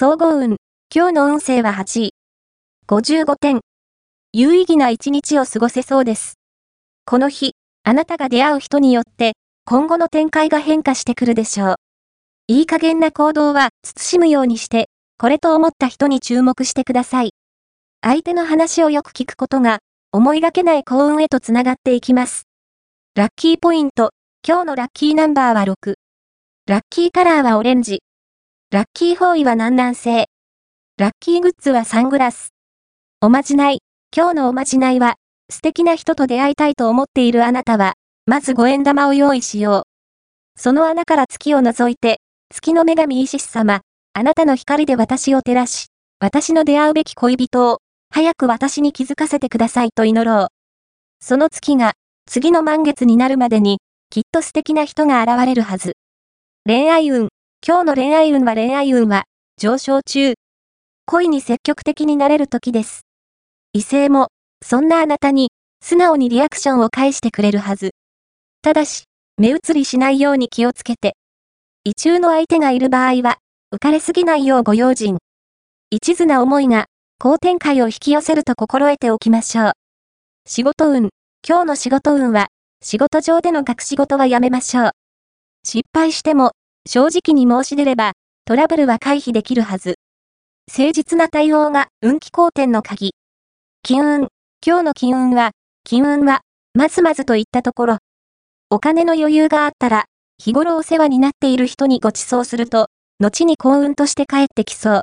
総合運。今日の運勢は8位。55点。有意義な一日を過ごせそうです。この日、あなたが出会う人によって、今後の展開が変化してくるでしょう。いい加減な行動は、慎むようにして、これと思った人に注目してください。相手の話をよく聞くことが、思いがけない幸運へとつながっていきます。ラッキーポイント。今日のラッキーナンバーは6。ラッキーカラーはオレンジ。ラッキーフォーイは南南西。ラッキーグッズはサングラス。おまじない。今日のおまじないは、素敵な人と出会いたいと思っているあなたは、まず五円玉を用意しよう。その穴から月を覗いて、月の女神イシス様、あなたの光で私を照らし、私の出会うべき恋人を、早く私に気づかせてくださいと祈ろう。その月が、次の満月になるまでに、きっと素敵な人が現れるはず。恋愛運。今日の恋愛運は恋愛運は、上昇中。恋に積極的になれる時です。異性も、そんなあなたに、素直にリアクションを返してくれるはず。ただし、目移りしないように気をつけて。異中の相手がいる場合は、浮かれすぎないようご用心。一途な思いが、好展開を引き寄せると心得ておきましょう。仕事運。今日の仕事運は、仕事上での隠し事はやめましょう。失敗しても、正直に申し出れば、トラブルは回避できるはず。誠実な対応が運気好転の鍵。金運。今日の金運は、金運は、まずまずといったところ。お金の余裕があったら、日頃お世話になっている人にご馳走すると、後に幸運として帰ってきそう。